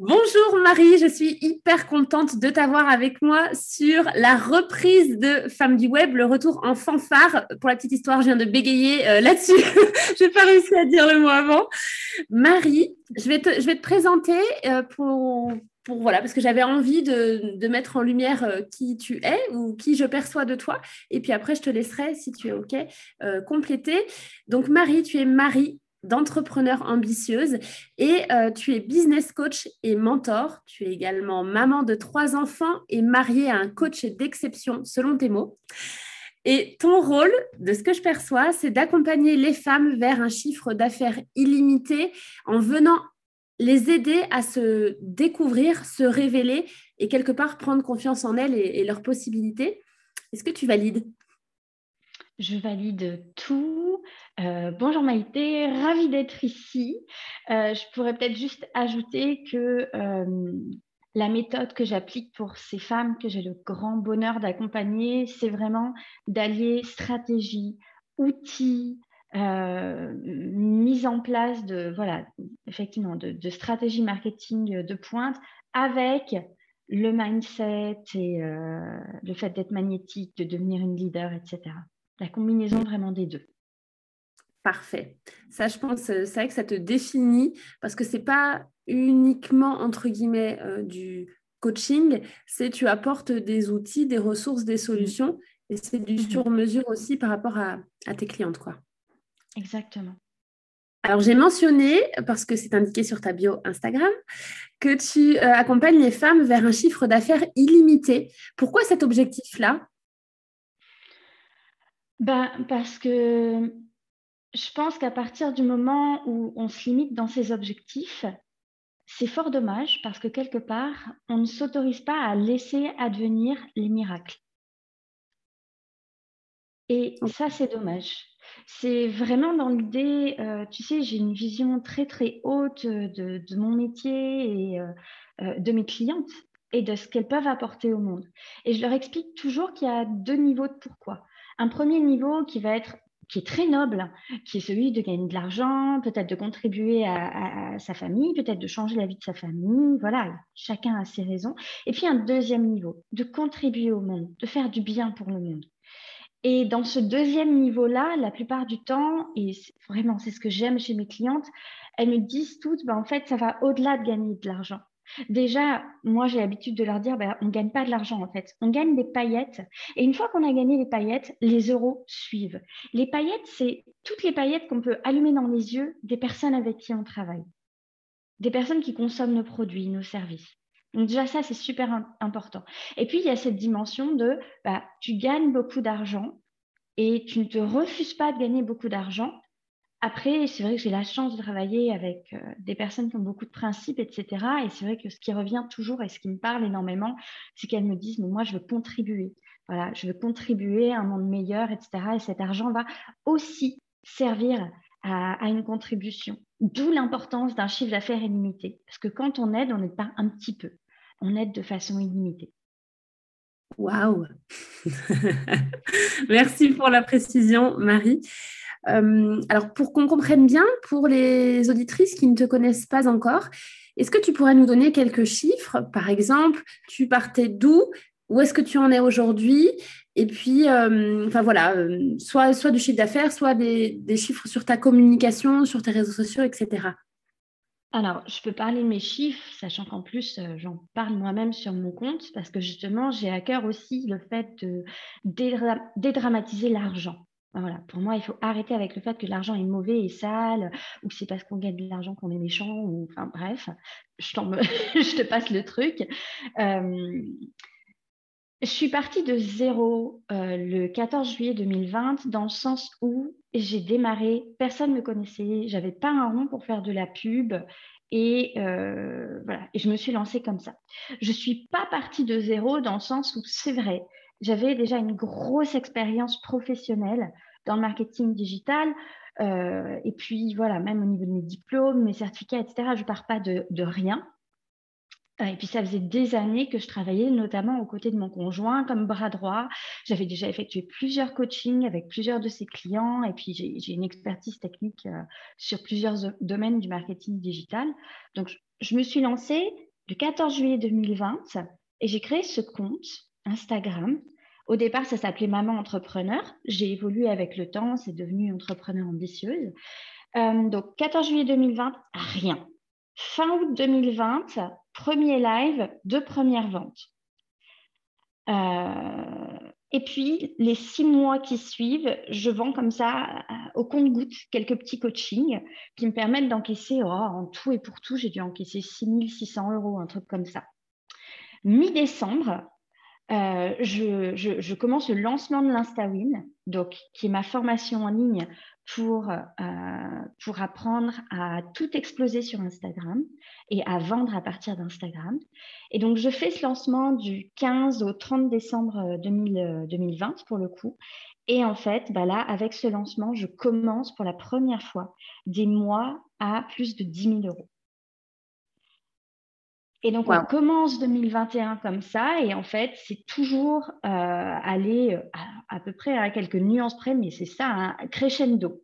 Bonjour Marie, je suis hyper contente de t'avoir avec moi sur la reprise de Femmes du Web, le retour en fanfare. Pour la petite histoire, je viens de bégayer euh, là-dessus. je n'ai pas réussi à dire le mot avant. Marie, je vais te, présenter euh, pour, voilà, parce que j'avais envie de, de, mettre en lumière euh, qui tu es ou qui je perçois de toi. Et puis après, je te laisserai, si tu es OK, compléter. Donc Marie, tu es Marie d'entrepreneur ambitieuse et euh, tu es business coach et mentor. Tu es également maman de trois enfants et mariée à un coach d'exception selon tes mots. Et ton rôle, de ce que je perçois, c'est d'accompagner les femmes vers un chiffre d'affaires illimité en venant les aider à se découvrir, se révéler et quelque part prendre confiance en elles et leurs possibilités. Est-ce que tu valides? Je valide tout. Euh, bonjour Maïté, ravie d'être ici. Euh, je pourrais peut-être juste ajouter que euh, la méthode que j'applique pour ces femmes que j'ai le grand bonheur d'accompagner, c'est vraiment d'allier stratégie, outils, mise en place de, voilà, effectivement, de, de stratégie marketing de pointe avec le mindset et le fait d'être magnétique, de devenir une leader, etc la combinaison vraiment des deux. Parfait. Ça, je pense, euh, c'est vrai que ça te définit parce que c'est pas uniquement entre guillemets euh, du coaching, c'est tu apportes des outils, des ressources, des solutions et c'est du mhm. sur-mesure aussi par rapport à, tes clientes, quoi. Exactement. Alors, j'ai mentionné, parce que c'est indiqué sur ta bio Instagram, que tu euh, accompagnes les femmes vers un chiffre d'affaires illimité. Pourquoi cet objectif-là? Ben, Parce que je pense qu'à partir du moment où on se limite dans ses objectifs, c'est fort dommage parce que quelque part, on ne s'autorise pas à laisser advenir les miracles. Et ça, c'est dommage. C'est vraiment dans l'idée, euh, tu sais, j'ai une vision très très haute de, mon métier et euh, euh, de mes clientes et de ce qu'elles peuvent apporter au monde. Et je leur explique toujours qu'il y a deux niveaux de pourquoi. Un premier niveau qui va être qui est très noble, qui est celui de gagner de l'argent, peut-être de contribuer à, sa famille, peut-être de changer la vie de sa famille. Voilà, chacun a ses raisons. Et puis un deuxième niveau, de contribuer au monde, de faire du bien pour le monde. Et dans ce deuxième niveau-là, la plupart du temps, et vraiment c'est ce que j'aime chez mes clientes, elles me disent toutes, ben, en fait, ça va au-delà de gagner de l'argent. Déjà, moi, j'ai l'habitude de leur dire, ben, on ne gagne pas de l'argent en fait, on gagne des paillettes. Et une fois qu'on a gagné les paillettes, les euros suivent. Les paillettes, c'est toutes les paillettes qu'on peut allumer dans les yeux des personnes avec qui on travaille, des personnes qui consomment nos produits, nos services. Donc déjà, ça, c'est super important. Et puis, il y a cette dimension de, bah, tu gagnes beaucoup d'argent et tu ne te refuses pas de gagner beaucoup d'argent après, c'est vrai que j'ai la chance de travailler avec euh, des personnes qui ont beaucoup de principes, etc. Et c'est vrai que ce qui revient toujours et ce qui me parle énormément, c'est qu'elles me disent, mais moi, je veux contribuer. Voilà, je veux contribuer à un monde meilleur, etc. Et cet argent va aussi servir à, à une contribution. D'où l'importance d'un chiffre d'affaires illimité. Parce que quand on aide, on n'aide pas un petit peu. On aide de façon illimitée. Waouh Merci pour la précision, Marie. Euh, alors, pour qu'on comprenne bien, pour les auditrices qui ne te connaissent pas encore, est-ce que tu pourrais nous donner quelques chiffres? Par exemple, tu partais d'où? Où est-ce que tu en es aujourd'hui? Et puis, euh, enfin voilà, euh, soit, soit du chiffre d'affaires, soit des, des, chiffres sur ta communication, sur tes réseaux sociaux, etc. Alors, je peux parler de mes chiffres, sachant qu'en plus, j'en parle moi-même sur mon compte, parce que justement, j'ai à cœur aussi le fait de dédramatiser l'argent. Voilà, pour moi, il faut arrêter avec le fait que l'argent est mauvais et sale, ou que c'est parce qu'on gagne de l'argent qu'on est méchant, ou enfin bref, je, je te passe le truc. Je suis partie de zéro euh, le 14 juillet 2020, dans le sens où j'ai démarré, personne ne me connaissait, j'avais pas un rond pour faire de la pub, et euh, voilà, et je me suis lancée comme ça. Je suis pas partie de zéro dans le sens où c'est vrai, j'avais déjà une grosse expérience professionnelle dans le marketing digital. Euh, et puis voilà, même au niveau de mes diplômes, mes certificats, etc., je ne pars pas de, rien. Euh, et puis ça faisait des années que je travaillais notamment aux côtés de mon conjoint comme bras droit. J'avais déjà effectué plusieurs coachings avec plusieurs de ses clients et puis j'ai une expertise technique euh, sur plusieurs domaines du marketing digital. Donc je me suis lancée le 14 juillet 2020 et j'ai créé ce compte Instagram. Au départ, ça s'appelait Maman Entrepreneur. J'ai évolué avec le temps, c'est devenu Entrepreneur ambitieuse. Euh, donc, 14 juillet 2020, rien. Fin août 2020, premier live, deux premières ventes. Euh, et puis, les six mois qui suivent, je vends comme ça euh, au compte-goutte quelques petits coachings qui me permettent d'encaisser, oh, en tout et pour tout, j'ai dû encaisser 6600 euros, un truc comme ça. Mi-décembre, euh, je, commence le lancement de l'InstaWin, donc qui est ma formation en ligne pour, euh, pour apprendre à tout exploser sur Instagram et à vendre à partir d'Instagram. Et donc, je fais ce lancement du 15 au 30 décembre 2020 euh, pour le coup. Et en fait, bah là, avec ce lancement, je commence pour la première fois des mois à plus de 10 000 euros. Et donc, on commence 2021 comme ça, et en fait, c'est toujours euh, aller euh, à, peu près à quelques nuances près, mais c'est ça, un crescendo.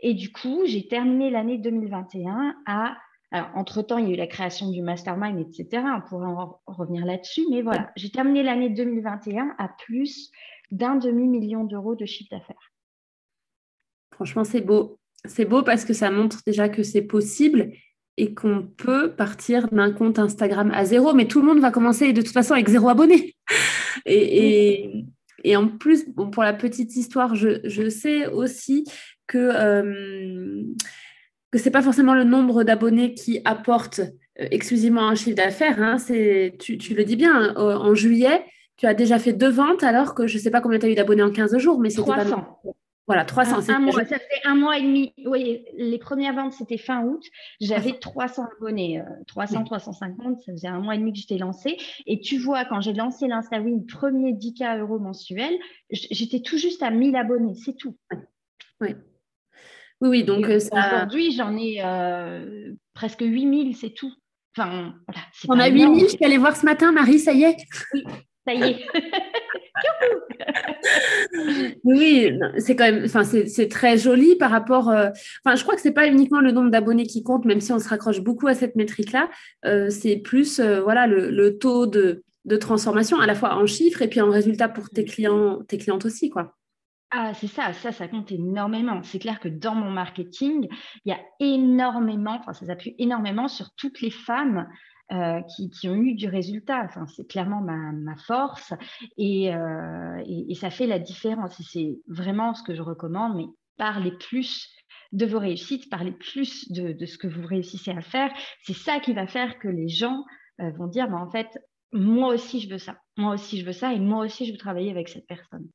Et du coup, j'ai terminé l'année 2021 à. Alors, entre-temps, il y a eu la création du mastermind, etc. On pourrait en revenir là-dessus, mais voilà, j'ai terminé l'année 2021 à plus d'un demi-million d'euros de chiffre d'affaires. Franchement, c'est beau. C'est beau parce que ça montre déjà que c'est possible et qu'on peut partir d'un compte Instagram à zéro, mais tout le monde va commencer de toute façon avec zéro abonné. Et, et, en plus, bon, pour la petite histoire, je, je sais aussi que, euh, que ce n'est pas forcément le nombre d'abonnés qui apporte euh, exclusivement un chiffre d'affaires. Hein. Tu, tu, le dis bien, hein, en juillet, tu as déjà fait deux ventes alors que je ne sais pas combien tu as eu d'abonnés en 15 jours, mais c'était pas... Voilà, 300. Un, mois, ça fait un mois et demi. Oui, les premières ventes, c'était fin août. J'avais 300 abonnés, 300, 350. Ça faisait un mois et demi que j'étais lancée. Et tu vois, quand j'ai lancé l'InstaWin, premier 10K euros mensuel, j'étais tout juste à 1000 abonnés, c'est tout. Oui. Oui, oui, donc euh, Aujourd'hui, j'en ai euh, presque 8000, c'est tout. Enfin, voilà, On a 8000, je suis allée voir ce matin, Marie, ça y est. Oui, ça y est. oui, c'est quand même, enfin, c'est très joli par rapport. Euh, enfin, je crois que c'est pas uniquement le nombre d'abonnés qui compte, même si on se raccroche beaucoup à cette métrique-là. Euh, c'est plus, euh, voilà, le, taux de, transformation à la fois en chiffres et puis en résultat pour tes clients, tes clientes aussi, quoi. Ah, c'est ça, ça, ça compte énormément. C'est clair que dans mon marketing, il y a énormément, enfin, ça s'appuie énormément sur toutes les femmes euh, qui, ont eu du résultat. Enfin, c'est clairement ma, force euh, et, ça fait la différence. Et c'est vraiment ce que je recommande, mais parlez plus de vos réussites, parlez plus de, ce que vous réussissez à faire. C'est ça qui va faire que les gens euh, vont dire, bah, en fait, moi aussi je veux ça, moi aussi je veux ça et moi aussi je veux travailler avec cette personne.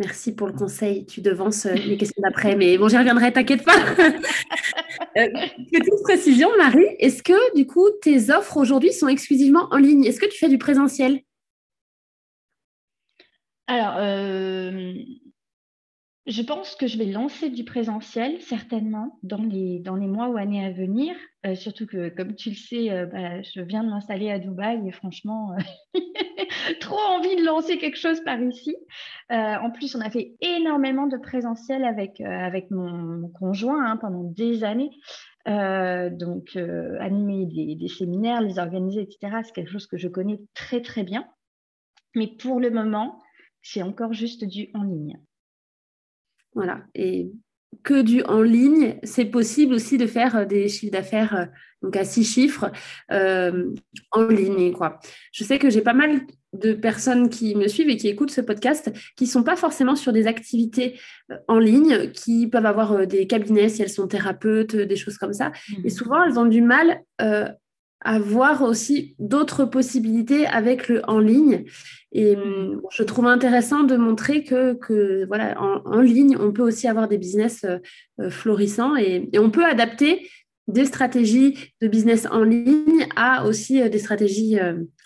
Merci pour le conseil. Tu devances les questions d'après, mais bon, j'y reviendrai, t'inquiète pas. Euh, petite précision, Marie, est-ce que du coup tes offres aujourd'hui sont exclusivement en ligne? Est-ce que tu fais du présentiel? Alors, euh, je pense que je vais lancer du présentiel certainement dans les, mois ou années à venir. Euh, surtout que, comme tu le sais, euh, bah, je viens de m'installer à Dubaï et franchement, euh, trop envie de lancer quelque chose par ici. en plus, on a fait énormément de présentiel avec, mon, conjoint hein, pendant des années. donc, animer des, séminaires, les organiser, etc., c'est quelque chose que je connais très, très bien. Mais pour le moment, c'est encore juste du en ligne. Voilà. Et que du en ligne, c'est possible aussi de faire euh, des chiffres d'affaires euh, donc à six chiffres euh, en ligne. Quoi. Je sais que j'ai pas mal de personnes qui me suivent et qui écoutent ce podcast qui ne sont pas forcément sur des activités en ligne, qui peuvent avoir des cabinets si elles sont thérapeutes, des choses comme ça. Et mmh. souvent, elles ont du mal à voir aussi d'autres possibilités avec le en ligne. Et mmh. je trouve intéressant de montrer que, voilà, en, ligne, on peut aussi avoir des business florissants et, et, on peut adapter des stratégies de business en ligne à aussi des stratégies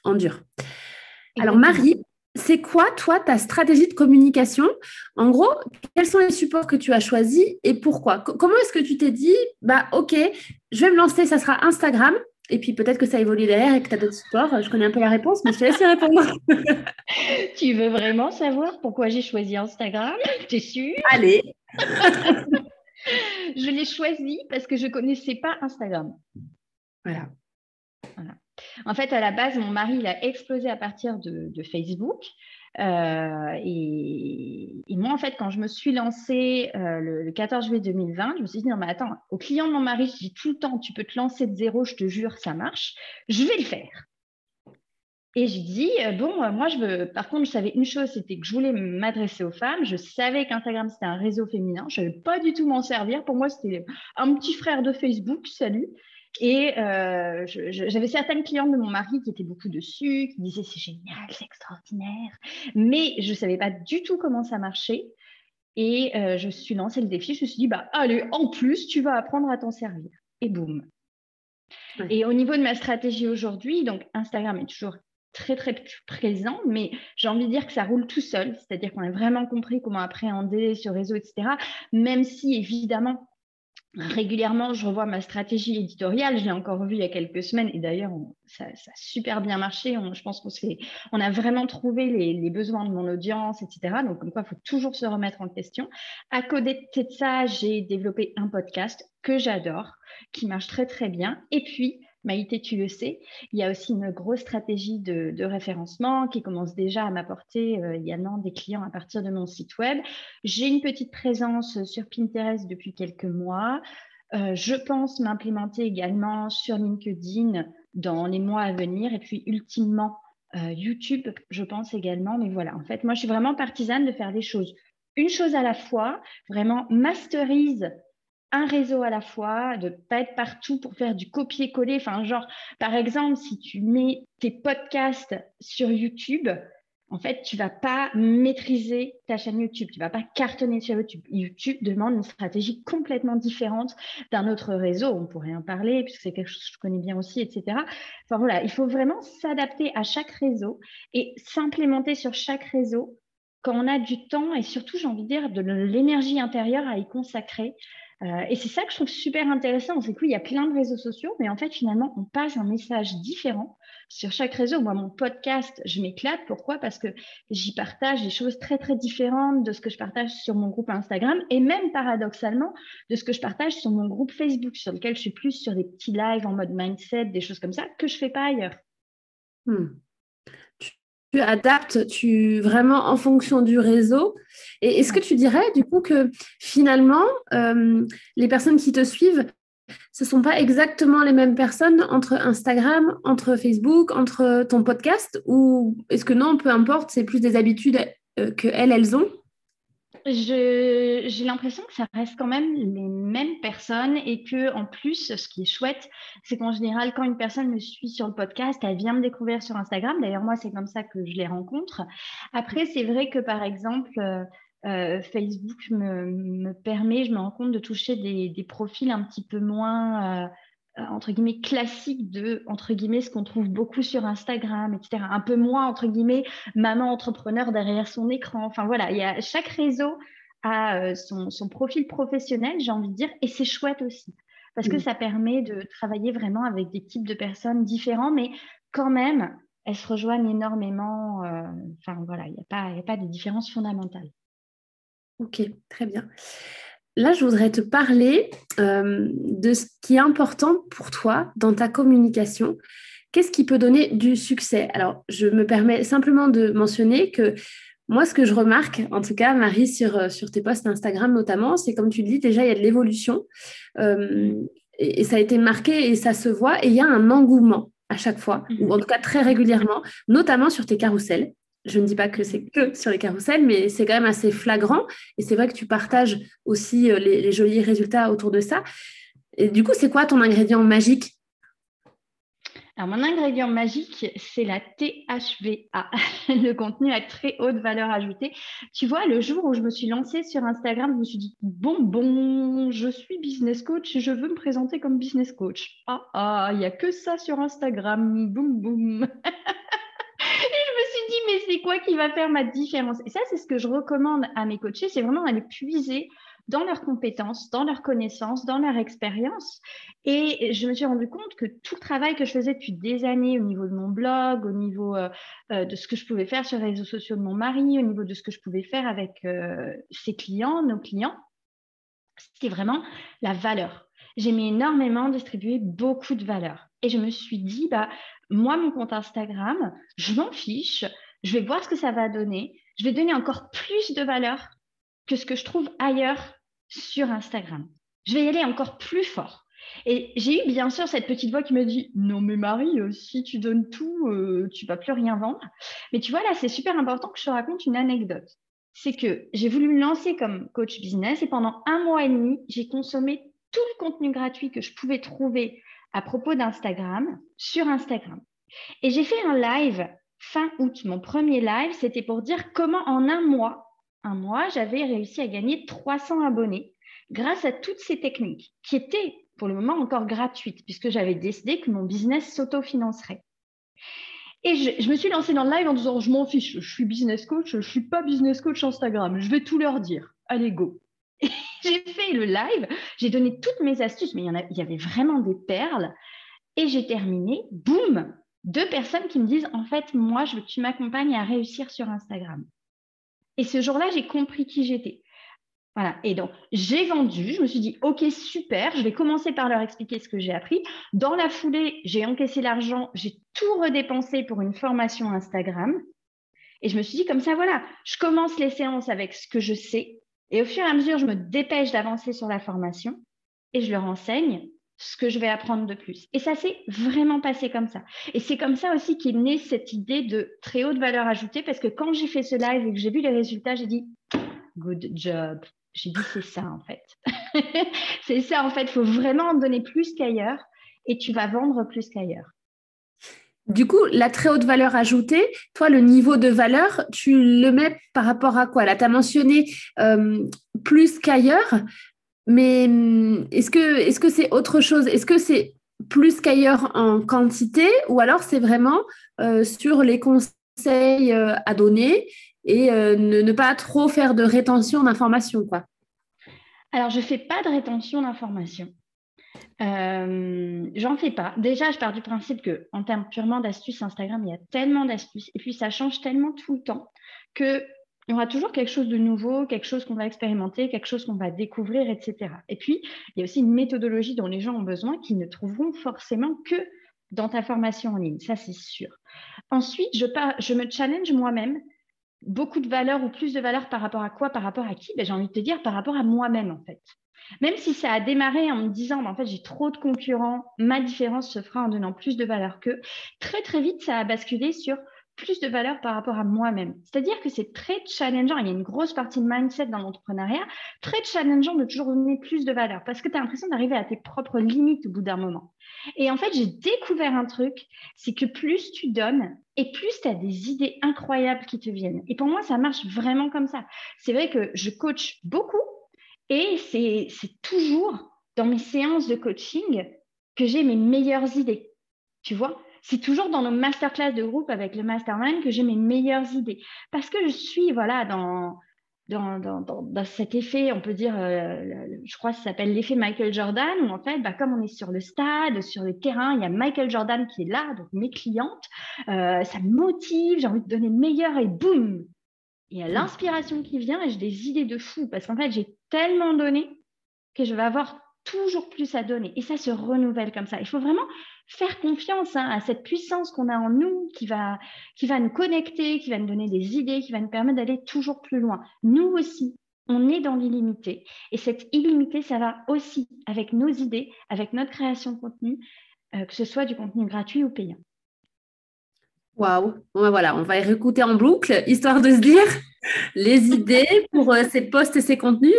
en dur. Alors Marie, c'est quoi toi ta stratégie de communication? En gros, quels sont les supports que tu as choisis et pourquoi? Comment est-ce que tu t'es dit, bah ok, je vais me lancer, ça sera Instagram et puis peut-être que ça évolue derrière et que tu as d'autres supports. Je connais un peu la réponse, mais je te laisse y répondre. tu veux vraiment savoir pourquoi j'ai choisi Instagram? T'es sûre? Allez Je l'ai choisi parce que je ne connaissais pas Instagram. Voilà. voilà. En fait, à la base, mon mari, il a explosé à partir de, Facebook. Euh, et, moi, en fait, quand je me suis lancée euh, le, 14 juillet 2020, je me suis dit, non, mais attends, au client de mon mari, je dis tout le temps, tu peux te lancer de zéro, je te jure, ça marche. Je vais le faire. Et j'ai dit, euh, bon, moi, je veux. Par contre, je savais une chose, c'était que je voulais m'adresser aux femmes. Je savais qu'Instagram, c'était un réseau féminin. Je ne savais pas du tout m'en servir. Pour moi, c'était un petit frère de Facebook, salut. Et euh, j'avais certaines clientes de mon mari qui étaient beaucoup dessus, qui disaient c'est génial, c'est extraordinaire, mais je ne savais pas du tout comment ça marchait. Et euh, je me suis lancé le défi, je me suis dit, bah, allez, en plus, tu vas apprendre à t'en servir. Et boum. Et au niveau de ma stratégie aujourd'hui, donc Instagram est toujours très très présent, mais j'ai envie de dire que ça roule tout seul, c'est-à-dire qu'on a vraiment compris comment appréhender ce réseau, etc. Même si évidemment régulièrement, je revois ma stratégie éditoriale. Je l'ai encore revue il y a quelques semaines et d'ailleurs, ça, a super bien marché. je pense qu'on on a vraiment trouvé les, besoins de mon audience, etc. Donc, comme quoi, il faut toujours se remettre en question. À côté de ça, j'ai développé un podcast que j'adore, qui marche très, très bien. Et puis, Maïté, tu le sais, il y a aussi une grosse stratégie de, référencement qui commence déjà à m'apporter euh, il y a des clients à partir de mon site web. J'ai une petite présence sur Pinterest depuis quelques mois. Euh, je pense m'implémenter également sur LinkedIn dans les mois à venir et puis ultimement euh, YouTube, je pense également. Mais voilà, en fait, moi, je suis vraiment partisane de faire des choses une chose à la fois, vraiment masterise un réseau à la fois, de pas être partout pour faire du copier-coller. Enfin, genre, par exemple, si tu mets tes podcasts sur YouTube, en fait, tu vas pas maîtriser ta chaîne YouTube, tu vas pas cartonner sur YouTube. YouTube demande une stratégie complètement différente d'un autre réseau. On pourrait en parler puisque c'est quelque chose que je connais bien aussi, etc. Enfin voilà, il faut vraiment s'adapter à chaque réseau et s'implémenter sur chaque réseau quand on a du temps et surtout, j'ai envie de dire, de l'énergie intérieure à y consacrer. Euh, et c'est ça que je trouve super intéressant, c'est qu'il y a plein de réseaux sociaux, mais en fait, finalement, on passe un message différent sur chaque réseau. Moi, mon podcast, je m'éclate. Pourquoi? Parce que j'y partage des choses très, très différentes de ce que je partage sur mon groupe Instagram et même paradoxalement de ce que je partage sur mon groupe Facebook, sur lequel je suis plus sur des petits lives en mode mindset, des choses comme ça, que je fais pas ailleurs. Hmm tu adaptes tu vraiment en fonction du réseau. Et est-ce que tu dirais du coup que finalement, euh, les personnes qui te suivent, ce ne sont pas exactement les mêmes personnes entre Instagram, entre Facebook, entre ton podcast? Ou est-ce que non, peu importe, c'est plus des habitudes euh, que elles, elles ont? J'ai l'impression que ça reste quand même les mêmes personnes et que en plus, ce qui est chouette, c'est qu'en général, quand une personne me suit sur le podcast, elle vient me découvrir sur Instagram. D'ailleurs, moi, c'est comme ça que je les rencontre. Après, c'est vrai que par exemple, euh, euh, Facebook me, permet, je me rends compte de toucher des, profils un petit peu moins euh, entre guillemets classique de entre guillemets ce qu'on trouve beaucoup sur Instagram, etc. Un peu moins entre guillemets maman entrepreneur derrière son écran. Enfin voilà, il y a chaque réseau a euh, son, profil professionnel, j'ai envie de dire, et c'est chouette aussi parce que ça permet de travailler vraiment avec des types de personnes différents, mais quand même elles se rejoignent énormément. Euh, enfin voilà, il n'y a pas, a pas de différence fondamentale. Ok, très bien. Là, je voudrais te parler euh, de ce qui est important pour toi dans ta communication. Qu'est-ce qui peut donner du succès? Alors, je me permets simplement de mentionner que moi, ce que je remarque, en tout cas, Marie, sur, euh, sur tes posts Instagram notamment, c'est comme tu le dis, déjà, il y a de l'évolution. Euh, et, ça a été marqué et ça se voit. Et il y a un engouement. à chaque fois, ou mhm. en tout cas très régulièrement, notamment sur tes carousels. Je ne dis pas que c'est que sur les carousels, mais c'est quand même assez flagrant. Et c'est vrai que tu partages aussi euh, les, jolis résultats autour de ça. Et du coup, c'est quoi ton ingrédient magique? Alors, mon ingrédient magique, c'est la THVA, le contenu à très haute valeur ajoutée. Tu vois, le jour où je me suis lancée sur Instagram, je me suis dit, bon, bon, je suis business coach et je veux me présenter comme business coach. Ah, ah, il n'y a que ça sur Instagram, boum, boum. c'est quoi qui va faire ma différence? Et ça, c'est ce que je recommande à mes coachés, c'est vraiment d'aller puiser dans leurs compétences, dans leurs connaissances, dans leur expérience. Et je me suis rendu compte que tout le travail que je faisais depuis des années au niveau de mon blog, au niveau euh, euh, de ce que je pouvais faire sur les réseaux sociaux de mon mari, au niveau de ce que je pouvais faire avec euh, ses clients, nos clients, c'était vraiment la valeur. J'aimais énormément distribuer beaucoup de valeur. Et je me suis dit, bah, moi, mon compte Instagram, je m'en fiche je vais voir ce que ça va donner, je vais donner encore plus de valeur que ce que je trouve ailleurs sur Instagram. Je vais y aller encore plus fort. Et j'ai eu bien sûr cette petite voix qui me dit Non, mais Marie, euh, si tu donnes tout, euh, tu vas plus rien vendre. Mais tu vois, là, c'est super important que je te raconte une anecdote. C'est que j'ai voulu me lancer comme coach business et pendant un mois et demi, j'ai consommé tout le contenu gratuit que je pouvais trouver à propos d'Instagram sur Instagram. Et j'ai fait un live fin août, mon premier live, c'était pour dire comment en un mois, un mois, j'avais réussi à gagner 300 abonnés grâce à toutes ces techniques qui étaient pour le moment encore gratuites puisque j'avais décidé que mon business s'autofinancerait. Et je, me suis lancée dans le live en disant je m'en fiche, je suis business coach, je ne suis pas business coach Instagram, je vais tout leur dire. Allez, go. j'ai fait le live, j'ai donné toutes mes astuces, mais y, il y avait vraiment des perles. Et j'ai terminé, boum, deux personnes qui me disent en fait, moi, je veux que tu m'accompagnes à réussir sur Instagram. Et ce jour-là, j'ai compris qui j'étais. Voilà. Et donc, j'ai vendu. Je me suis dit, OK, super. Je vais commencer par leur expliquer ce que j'ai appris. Dans la foulée, j'ai encaissé l'argent. J'ai tout redépensé pour une formation Instagram. Et je me suis dit, comme ça, voilà, je commence les séances avec ce que je sais. Et au fur et à mesure, je me dépêche d'avancer sur la formation et je leur enseigne ce que je vais apprendre de plus. Et ça s'est vraiment passé comme ça. Et c'est comme ça aussi qu'est née cette idée de très haute valeur ajoutée, parce que quand j'ai fait ce live et que j'ai vu les résultats, j'ai dit, good job. J'ai dit, c'est ça en fait. c'est ça en fait, il faut vraiment en donner plus qu'ailleurs et tu vas vendre plus qu'ailleurs. Du coup, la très haute valeur ajoutée, toi, le niveau de valeur, tu le mets par rapport à quoi? Là, tu as mentionné euh, plus qu'ailleurs. Mais hum, est-ce que est-ce c'est autre chose? Est-ce que c'est plus qu'ailleurs en quantité? Ou alors c'est vraiment euh, sur les conseils euh, à donner et euh, ne, pas trop faire de rétention d'informations quoi? Alors je fais pas de rétention d'informations. J'en fais pas. Déjà, je pars du principe que en termes purement d'astuces Instagram, il y a tellement d'astuces et puis ça change tellement tout le temps que il y aura toujours quelque chose de nouveau, quelque chose qu'on va expérimenter, quelque chose qu'on va découvrir, etc. Et puis, il y a aussi une méthodologie dont les gens ont besoin qu'ils ne trouveront forcément que dans ta formation en ligne, ça c'est sûr. Ensuite, je, me challenge moi-même beaucoup de valeur ou plus de valeur par rapport à quoi, par rapport à qui? Ben, J'ai envie de te dire par rapport à moi-même en fait. Même si ça a démarré en me disant, ben, en fait, j'ai trop de concurrents, ma différence se fera en donnant plus de valeur qu'eux, très très vite, ça a basculé sur plus de valeur par rapport à moi-même. C'est-à-dire que c'est très challengeant, il y a une grosse partie de mindset dans l'entrepreneuriat, très challengeant de toujours donner plus de valeur parce que tu as l'impression d'arriver à tes propres limites au bout d'un moment. Et en fait, j'ai découvert un truc, c'est que plus tu donnes et plus tu as des idées incroyables qui te viennent. Et pour moi, ça marche vraiment comme ça. C'est vrai que je coach beaucoup et c'est toujours dans mes séances de coaching que j'ai mes meilleures idées. Tu vois? C'est toujours dans nos masterclass de groupe avec le mastermind que j'ai mes meilleures idées. Parce que je suis voilà, dans, dans, dans, dans cet effet, on peut dire, euh, je crois que ça s'appelle l'effet Michael Jordan, où en fait, bah, comme on est sur le stade, sur le terrain, il y a Michael Jordan qui est là, donc mes clientes, euh, ça me motive, j'ai envie de donner le meilleur et boum Il y a l'inspiration qui vient et j'ai des idées de fou parce qu'en fait, j'ai tellement donné que je vais avoir toujours plus à donner. Et ça se renouvelle comme ça. Il faut vraiment faire confiance hein, à cette puissance qu'on a en nous qui va, qui va nous connecter, qui va nous donner des idées, qui va nous permettre d'aller toujours plus loin. Nous aussi, on est dans l'illimité. Et cette illimité, ça va aussi avec nos idées, avec notre création de contenu, que ce soit du contenu gratuit ou payant. Waouh, voilà, on va y réécouter en boucle, histoire de se dire les idées pour ces posts et ces contenus,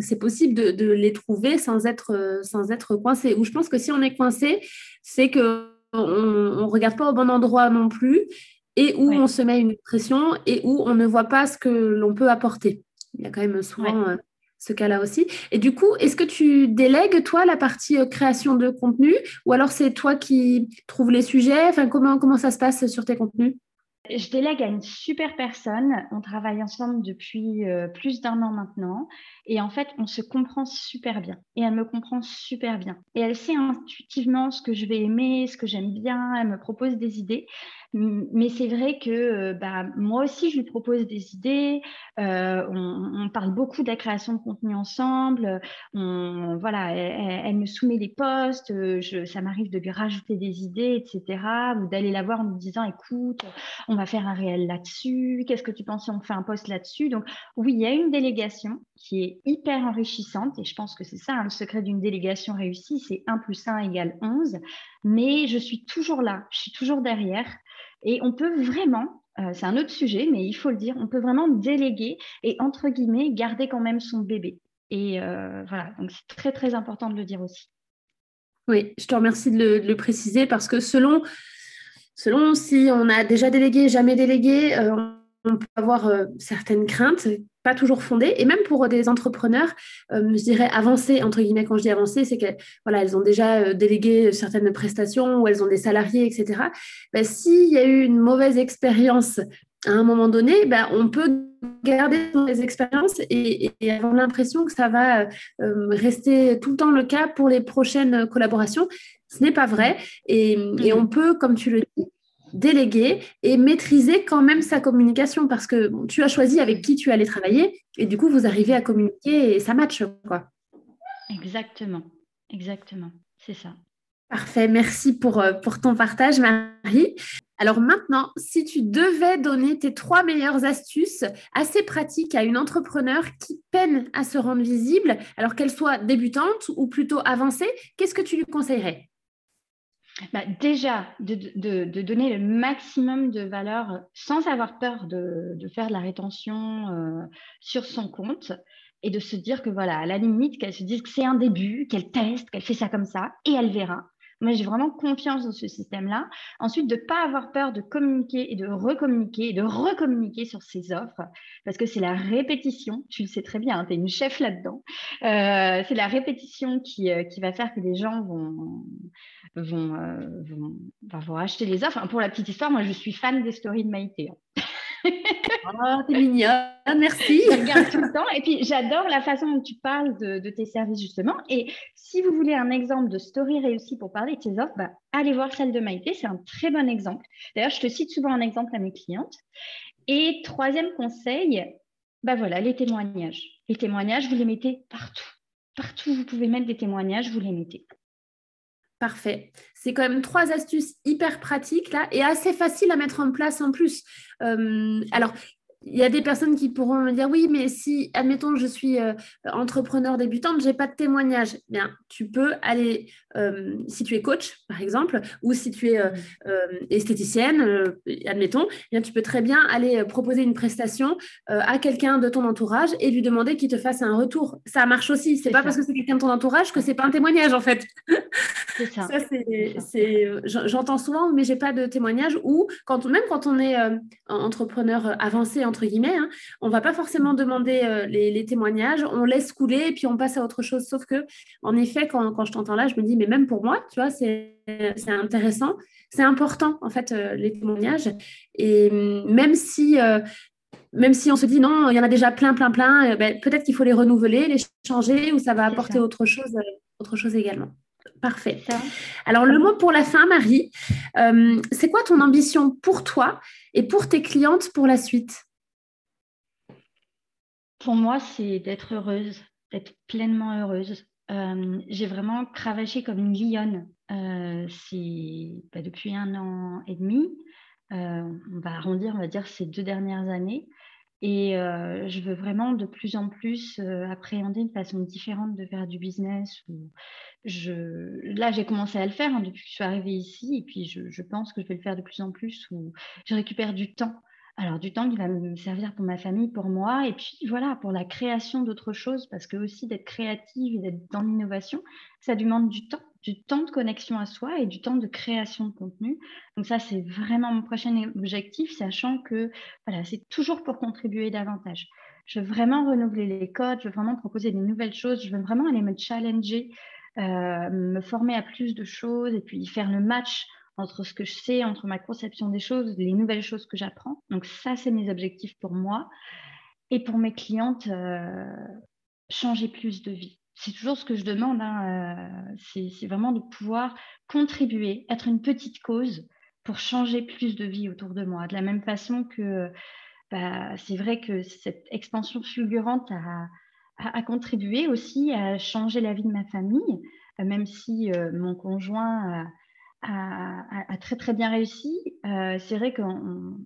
c'est possible de, les trouver sans être, sans être coincé. Ou je pense que si on est coincé, c'est qu'on ne regarde pas au bon endroit non plus et où on se met une pression et où on ne voit pas ce que l'on peut apporter. Il y a quand même souvent euh, ce cas-là aussi. Et du coup, est-ce que tu délègues, toi, la partie euh, création de contenu ou alors c'est toi qui trouves les sujets? Enfin, comment, comment ça se passe sur tes contenus? Je délègue à une super personne. On travaille ensemble depuis euh, plus d'un an maintenant. Et en fait, on se comprend super bien. Et elle me comprend super bien. Et elle sait intuitivement ce que je vais aimer, ce que j'aime bien. Elle me propose des idées. Mais c'est vrai que euh, bah, moi aussi, je lui propose des idées. Euh, on, parle beaucoup de la création de contenu ensemble. Voilà, elle, me soumet des posts. Ça m'arrive de lui rajouter des idées, etc. Ou d'aller la voir en me disant, écoute, va faire un réel là-dessus. Qu'est-ce que tu penses si on fait un post là-dessus? Donc oui, il y a une délégation qui est hyper enrichissante. Et je pense que c'est ça, hein, le secret d'une délégation réussie, c'est 1 plus 1 égale 11. Mais je suis toujours là, je suis toujours derrière. Et on peut vraiment, euh, c'est un autre sujet, mais il faut le dire, on peut vraiment déléguer et, entre guillemets, garder quand même son bébé. Et euh, voilà, donc c'est très, très important de le dire aussi. Oui, je te remercie de le, préciser parce que selon, selon si on a déjà délégué, jamais délégué, euh, on peut avoir certaines craintes pas toujours fondées. Et même pour des entrepreneurs, euh, je dirais avancés, entre guillemets, quand je dis avancés, c'est qu'elles voilà, ont déjà euh, délégué certaines prestations ou elles ont des salariés, etc. Ben, S'il y a eu une mauvaise expérience à un moment donné, ben, on peut garder les expériences et, avoir l'impression que ça va euh, rester tout le temps le cas pour les prochaines collaborations. Ce n'est pas vrai. Et, et, on peut, comme tu le dis, déléguer et maîtriser quand même sa communication parce que tu as choisi avec qui tu allais travailler et du coup, vous arrivez à communiquer et ça matche. Quoi. Exactement, exactement, c'est ça. Parfait, merci pour, euh, pour ton partage, Marie. Alors maintenant, si tu devais donner tes trois meilleures astuces assez pratiques à une entrepreneur qui peine à se rendre visible, alors qu'elle soit débutante ou plutôt avancée, qu'est-ce que tu lui conseillerais? Bah, déjà, de, donner le maximum de valeur sans avoir peur de, faire de la rétention euh, sur son compte et de se dire que voilà, à la limite, qu'elle se dise que c'est un début, qu'elle teste, qu'elle fait ça comme ça et elle verra. Moi, j'ai vraiment confiance dans ce système-là. Ensuite, de ne pas avoir peur de communiquer et de recommuniquer et de recommuniquer sur ses offres, parce que c'est la répétition, tu le sais très bien, hein, tu es une chef là-dedans. Euh, c'est la répétition qui, euh, qui, va faire que les gens vont, vont, euh, vont, acheter les offres. pour la petite histoire, moi, je suis fan des stories de Maïté. Hein. Oh, t'es mignonne, merci. Je regarde tout le temps. Et puis, j'adore la façon dont tu parles de, tes services, justement. Et si vous voulez un exemple de story réussie pour parler de tes offres, bah, allez voir celle de Maïté. C'est un très bon exemple. D'ailleurs, je te cite souvent un exemple à mes clientes. Et troisième conseil, bah voilà, les témoignages. Les témoignages, vous les mettez partout. Partout vous pouvez mettre des témoignages, vous les mettez. Parfait. C'est quand même trois astuces hyper pratiques là et assez faciles à mettre en place en plus. Euh, alors, il y a des personnes qui pourront me dire oui, mais si, admettons, je suis euh, entrepreneur débutante, je n'ai pas de témoignage. Bien, tu peux aller, euh, si tu es coach, par exemple, ou si tu es euh, esthéticienne, admettons, bien, tu peux très bien aller proposer une prestation à quelqu'un de ton entourage et lui demander qu'il te fasse un retour. Ça marche aussi. C'est pas parce que c'est quelqu'un de ton entourage que c'est pas un témoignage, en fait. C'est ça. c'est, j'entends souvent, mais j'ai pas de témoignage. Ou quand, même quand on est entrepreneur avancé, entre guillemets, hein, on va pas forcément demander euh, les, témoignages, on laisse couler et puis on passe à autre chose. Sauf que, en effet, quand, je t'entends là, je me dis, mais même pour moi, tu vois, c'est intéressant, c'est important, en fait, euh, les témoignages. Et mm, même si euh, même si on se dit non, il y en a déjà plein, plein, plein, ben, peut-être qu'il faut les renouveler, les changer, ou ça va apporter autre chose, autre chose également. Parfait. Alors, le mot pour la fin, Marie, c'est quoi ton ambition pour toi et pour tes clientes pour la suite? Pour moi, c'est d'être heureuse, d'être pleinement heureuse. Euh, j'ai vraiment cravaché comme une lionne euh, bah, depuis un an et demi. Euh, on va arrondir, on va dire, ces deux dernières années. Et je veux vraiment de plus en plus appréhender une façon différente de faire du business. Là, j'ai commencé à le faire hein, depuis que je suis arrivée ici. Et puis, je, je, pense que je vais le faire de plus en plus où je récupère du temps. Alors, du temps qui va me servir pour ma famille, pour moi. Et puis, voilà, pour la création d'autres choses. Parce que aussi, d'être créative et d'être dans l'innovation, ça demande du temps du temps de connexion à soi et du temps de création de contenu. Donc ça, c'est vraiment mon prochain objectif, sachant que voilà, c'est toujours pour contribuer davantage. Je veux vraiment renouveler les codes, je veux vraiment proposer des nouvelles choses, je veux vraiment aller me challenger, euh, me former à plus de choses et puis faire le match entre ce que je sais, entre ma conception des choses, les nouvelles choses que j'apprends. Donc ça, c'est mes objectifs pour moi. Et pour mes clientes, euh, changer plus de vie c'est toujours ce que je demande. Hein, euh, c'est vraiment de pouvoir contribuer, être une petite cause pour changer plus de vie autour de moi. De la même façon que bah, c'est vrai que cette expansion fulgurante a, contribué aussi à changer la vie de ma famille, même si euh, mon conjoint très très bien réussi. c'est vrai qu'on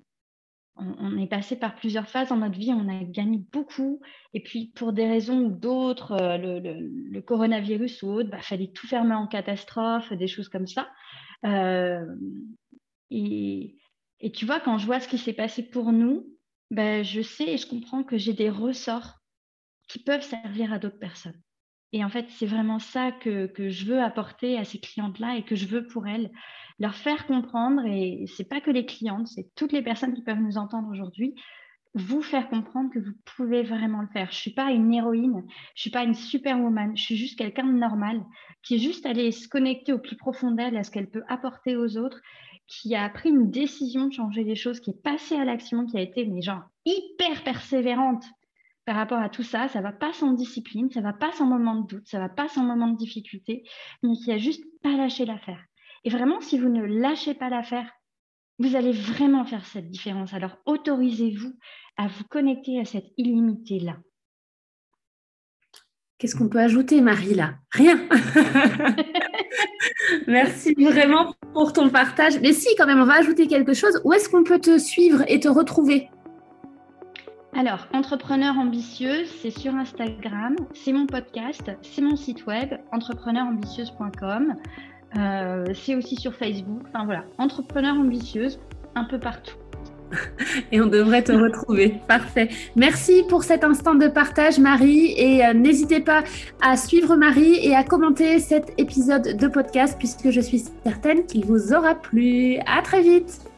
on, est passé par plusieurs phases dans notre vie, on a gagné beaucoup. Et puis, pour des raisons ou d'autres, euh, le, coronavirus ou autre, il bah, fallait tout fermer en catastrophe, des choses comme ça. Euh, et, tu vois, quand je vois ce qui s'est passé pour nous, bah, je sais et je comprends que j'ai des ressorts qui peuvent servir à d'autres personnes. Et en fait, c'est vraiment ça que, je veux apporter à ces clientes-là et que je veux pour elles leur faire comprendre, et c'est pas que les clientes, c'est toutes les personnes qui peuvent nous entendre aujourd'hui, vous faire comprendre que vous pouvez vraiment le faire. Je suis pas une héroïne, je suis pas une superwoman, je suis juste quelqu'un de normal qui est juste allé se connecter au plus profond d'elle, à ce qu'elle peut apporter aux autres, qui a pris une décision de changer les choses, qui est passée à l'action, qui a été mais genre hyper persévérante par rapport à tout ça. Ça va pas sans discipline, ça va pas sans moment de doute, ça va pas sans moment de difficulté, mais qui a juste pas lâché l'affaire. Et vraiment, si vous ne lâchez pas l'affaire, vous allez vraiment faire cette différence. Alors, autorisez-vous à vous connecter à cette illimité-là. Qu'est-ce qu'on peut ajouter, Marie, là? Rien. Merci vraiment pour ton partage. Mais si, quand même, on va ajouter quelque chose. Où est-ce qu'on peut te suivre et te retrouver? Alors, Entrepreneur ambitieuse, c'est sur Instagram, c'est mon podcast, c'est mon site web, entrepreneurambitieuse.com. Euh, c'est aussi sur Facebook. Enfin voilà, entrepreneur ambitieuse, un peu partout. Et on devrait te retrouver. Parfait. Merci pour cet instant de partage, Marie. Et euh, n'hésitez pas à suivre Marie et à commenter cet épisode de podcast puisque je suis certaine qu'il vous aura plu. À très vite.